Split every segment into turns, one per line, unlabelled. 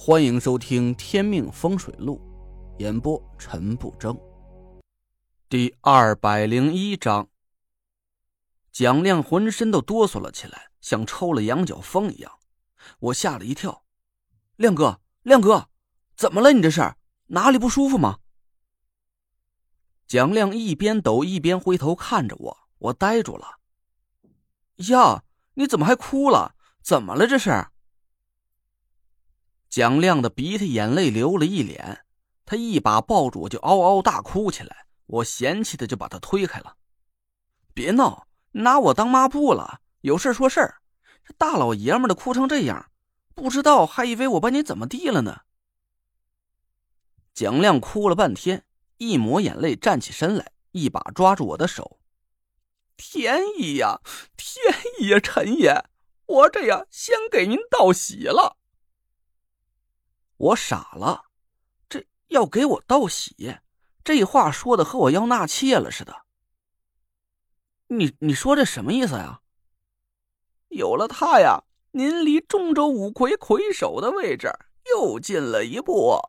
欢迎收听《天命风水录》，演播陈不争。第二百零一章，蒋亮浑身都哆嗦了起来，像抽了羊角风一样。我吓了一跳：“亮哥，亮哥，怎么了？你这是哪里不舒服吗？”蒋亮一边抖一边回头看着我，我呆住了。呀，你怎么还哭了？怎么了？这是？蒋亮的鼻涕眼泪流了一脸，他一把抱住我就嗷嗷大哭起来。我嫌弃的就把他推开了。别闹，拿我当抹布了？有事说事儿。这大老爷们的哭成这样，不知道还以为我把你怎么地了呢。蒋亮哭了半天，一抹眼泪，站起身来，一把抓住我的手。
天意呀，天意呀，陈爷，我这呀先给您道喜了。
我傻了，这要给我道喜，这话说的和我要纳妾了似的。你你说这什么意思呀？
有了他呀，您离中州五魁魁首的位置又近了一步。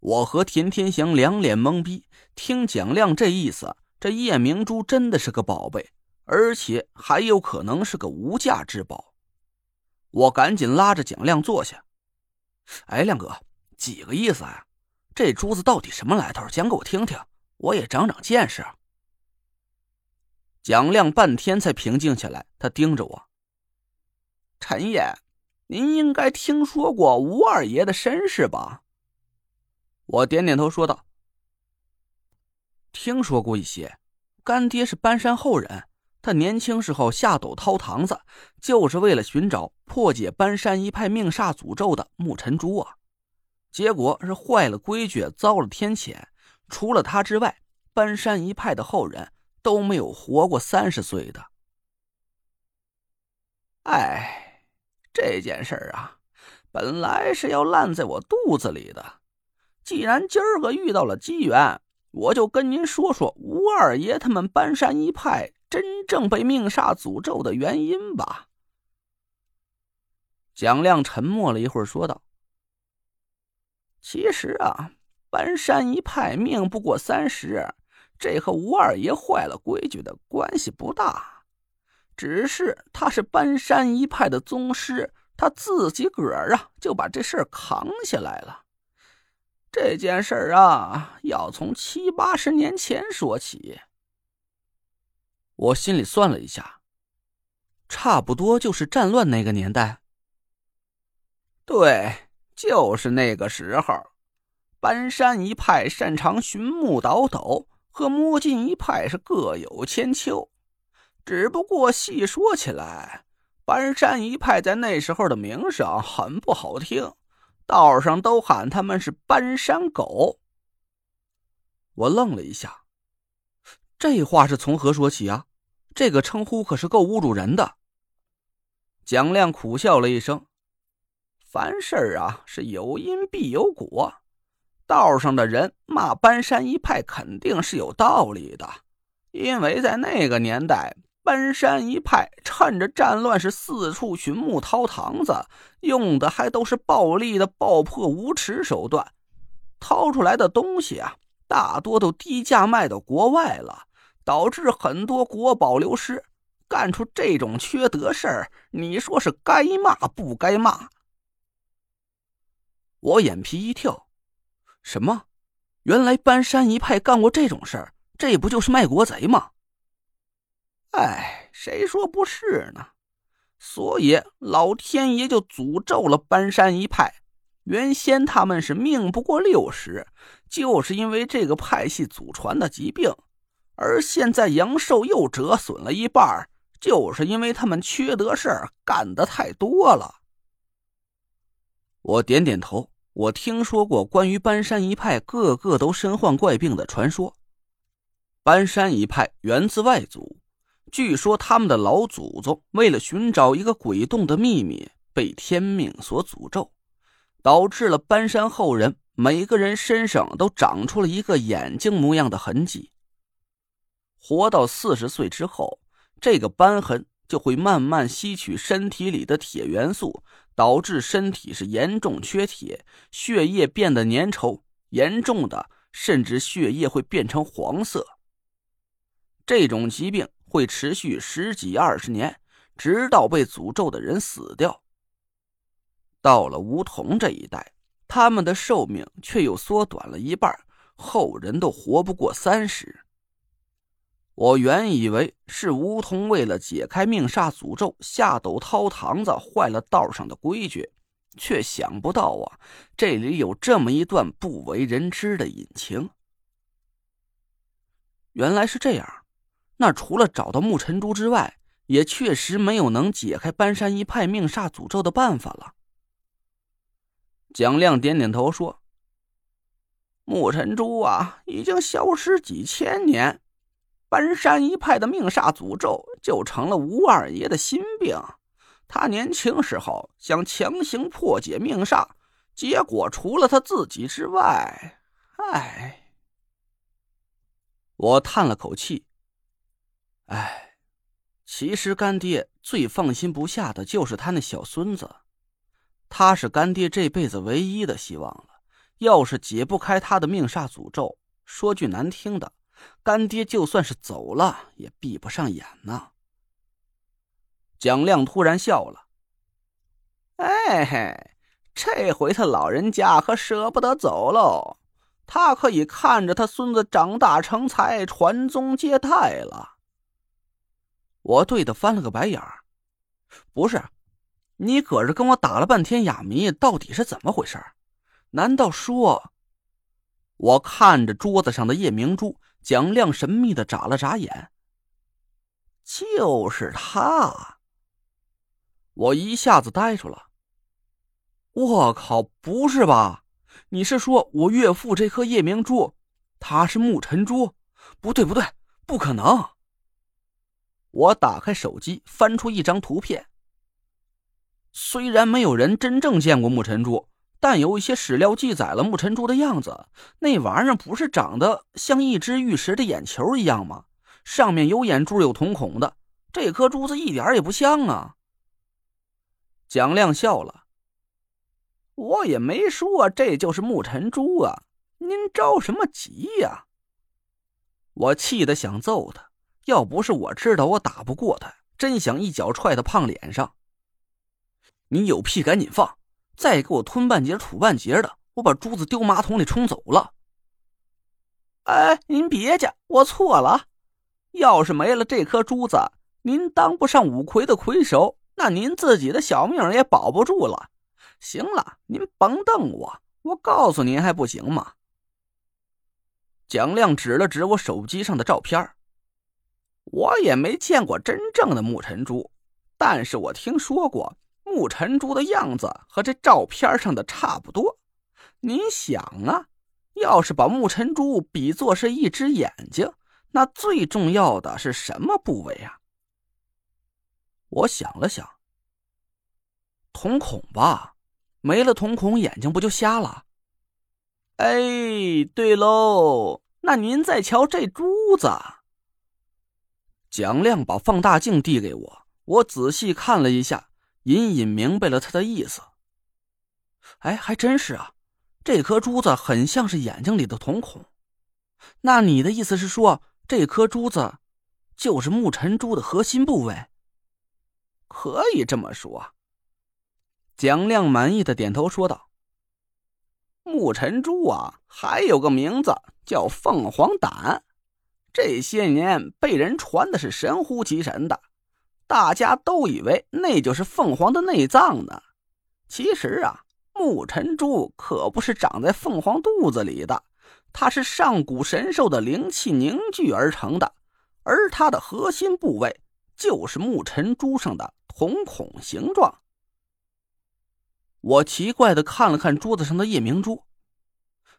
我和田天祥两脸懵逼，听蒋亮这意思，这夜明珠真的是个宝贝，而且还有可能是个无价之宝。我赶紧拉着蒋亮坐下。哎，亮哥，几个意思啊？这珠子到底什么来头？讲给我听听，我也长长见识。蒋亮半天才平静下来，他盯着我：“
陈爷，您应该听说过吴二爷的身世吧？”
我点点头，说道：“听说过一些，干爹是搬山后人。”他年轻时候下斗掏堂子，就是为了寻找破解搬山一派命煞诅咒的木尘珠啊！结果是坏了规矩，遭了天谴。除了他之外，搬山一派的后人都没有活过三十岁的。
哎，这件事儿啊，本来是要烂在我肚子里的。既然今儿个遇到了机缘，我就跟您说说吴二爷他们搬山一派。真正被命煞诅咒的原因吧。
蒋亮沉默了一会儿，说道：“
其实啊，搬山一派命不过三十，这和吴二爷坏了规矩的关系不大。只是他是搬山一派的宗师，他自己个儿啊就把这事儿扛下来了。这件事儿啊，要从七八十年前说起。”
我心里算了一下，差不多就是战乱那个年代。
对，就是那个时候，搬山一派擅长寻木倒斗，和摸金一派是各有千秋。只不过细说起来，搬山一派在那时候的名声很不好听，道上都喊他们是搬山狗。
我愣了一下。这话是从何说起啊？这个称呼可是够侮辱人的。
蒋亮苦笑了一声：“凡事啊，是有因必有果。道上的人骂搬山一派，肯定是有道理的。因为在那个年代，搬山一派趁着战乱，是四处寻木掏堂子，用的还都是暴力的爆破无耻手段。掏出来的东西啊。”大多都低价卖到国外了，导致很多国宝流失。干出这种缺德事儿，你说是该骂不该骂？
我眼皮一跳，什么？原来搬山一派干过这种事儿，这不就是卖国贼吗？
哎，谁说不是呢？所以老天爷就诅咒了搬山一派。原先他们是命不过六十，就是因为这个派系祖传的疾病，而现在阳寿又折损了一半，就是因为他们缺德事儿干的太多了。
我点点头，我听说过关于搬山一派个个都身患怪病的传说。搬山一派源自外族，据说他们的老祖宗为了寻找一个鬼洞的秘密，被天命所诅咒。导致了搬山后人每个人身上都长出了一个眼睛模样的痕迹。活到四十岁之后，这个斑痕就会慢慢吸取身体里的铁元素，
导致身体是严重缺铁，血液变得粘稠，严重的甚至血液会变成黄色。这种疾病会持续十几二十年，直到被诅咒的人死掉。到了梧桐这一代，他们的寿命却又缩短了一半，后人都活不过三十。我原以为是梧桐为了解开命煞诅咒，下斗掏堂子，坏了道上的规矩，却想不到啊，这里有这么一段不为人知的隐情。原来是这样，那除了找到木尘珠之外，也确实没有能解开搬山一派命煞诅咒的办法了。蒋亮点点头说：“木尘珠啊，已经消失几千年。”搬山一派的命煞诅咒就成了吴二爷的心病。他年轻时候想强行破解命煞，结果除了他自己之外，唉。我叹了口气，唉，其实干爹最放心不下的就是他那小孙子，他是干爹这辈子唯一的希望了。要是解不开他的命煞诅咒，说句难听的。干爹就算是走了，也闭不上眼呢。蒋亮突然笑了：“哎嘿，这回他老人家可舍不得走喽，他可以看着他孙子长大成才，传宗接代了。”我对他翻了个白眼儿：“不是，你搁这跟我打了半天哑谜，到底是怎么回事？难道说……”我看着桌子上的夜明珠。蒋亮神秘的眨了眨眼。就是他，我一下子呆住了。我靠，不是吧？你是说我岳父这颗夜明珠，它是木尘珠？不对，不对，不可能！我打开手机，翻出一张图片。虽然没有人真正见过木尘珠。但有一些史料记载了木尘珠的样子，那玩意儿不是长得像一只玉石的眼球一样吗？上面有眼珠有瞳孔的，这颗珠子一点也不像啊！蒋亮笑了，我也没说这就是木尘珠啊，您着什么急呀？我气得想揍他，要不是我知道我打不过他，真想一脚踹他胖脸上。你有屁赶紧放！再给我吞半截吐半截的，我把珠子丢马桶里冲走了。哎，您别介，我错了。要是没了这颗珠子，您当不上五魁的魁首，那您自己的小命也保不住了。行了，您甭瞪我，我告诉您还不行吗？蒋亮指了指我手机上的照片我也没见过真正的木尘珠，但是我听说过。木尘珠的样子和这照片上的差不多，你想啊，要是把木尘珠比作是一只眼睛，那最重要的是什么部位啊？我想了想，瞳孔吧，没了瞳孔，眼睛不就瞎了？哎，对喽，那您再瞧这珠子。蒋亮把放大镜递给我，我仔细看了一下。隐隐明白了他的意思。哎，还真是啊，这颗珠子很像是眼睛里的瞳孔。那你的意思是说，这颗珠子就是木尘珠的核心部位？可以这么说。蒋亮满意的点头说道：“木尘珠啊，还有个名字叫凤凰胆，这些年被人传的是神乎其神的。”大家都以为那就是凤凰的内脏呢，其实啊，木尘珠可不是长在凤凰肚子里的，它是上古神兽的灵气凝聚而成的，而它的核心部位就是木尘珠上的瞳孔形状。我奇怪的看了看桌子上的夜明珠，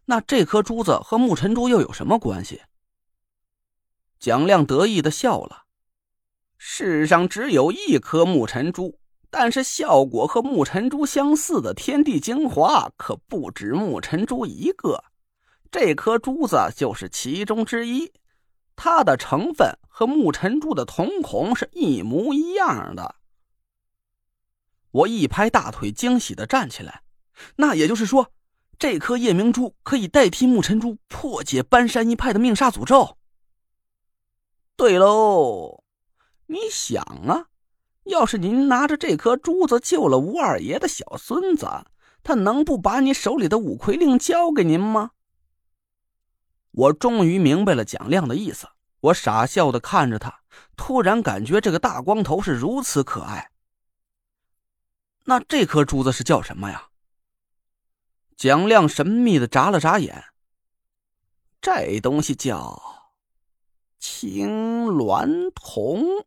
那这颗珠子和木尘珠又有什么关系？蒋亮得意的笑了。世上只有一颗木尘珠，但是效果和木尘珠相似的天地精华可不止木尘珠一个。这颗珠子就是其中之一，它的成分和木尘珠的瞳孔是一模一样的。
我一拍大腿，惊喜的站起来。那也就是说，这颗夜明珠可以代替木尘珠，破解搬山一派的命煞诅咒。
对喽，你想啊，要是您拿着这颗珠子救了吴二爷的小孙子，他能不把你手里的五魁令交给您吗？
我终于明白了蒋亮的意思，我傻笑的看着他，突然感觉这个大光头是如此可爱。那这颗珠子是叫什么呀？蒋亮神秘的眨了眨眼。
这东西叫青鸾铜。